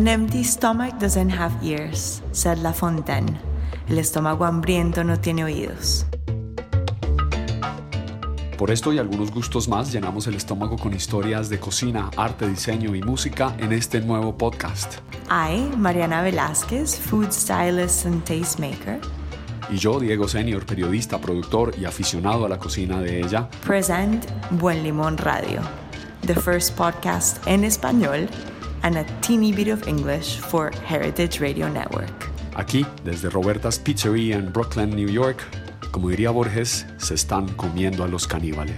An empty stomach doesn't have ears, said La Fontaine. El estómago hambriento no tiene oídos. Por esto y algunos gustos más llenamos el estómago con historias de cocina, arte, diseño y música en este nuevo podcast. I, Mariana Velázquez, food stylist and tastemaker, Y yo, Diego Senior, periodista, productor y aficionado a la cocina de ella, present Buen Limón Radio, the first podcast en español and a teeny bit of English for Heritage Radio Network. aquí desde Roberta's Pizzeria en Brooklyn, New York, como diría Borges, se están comiendo a los caníbales.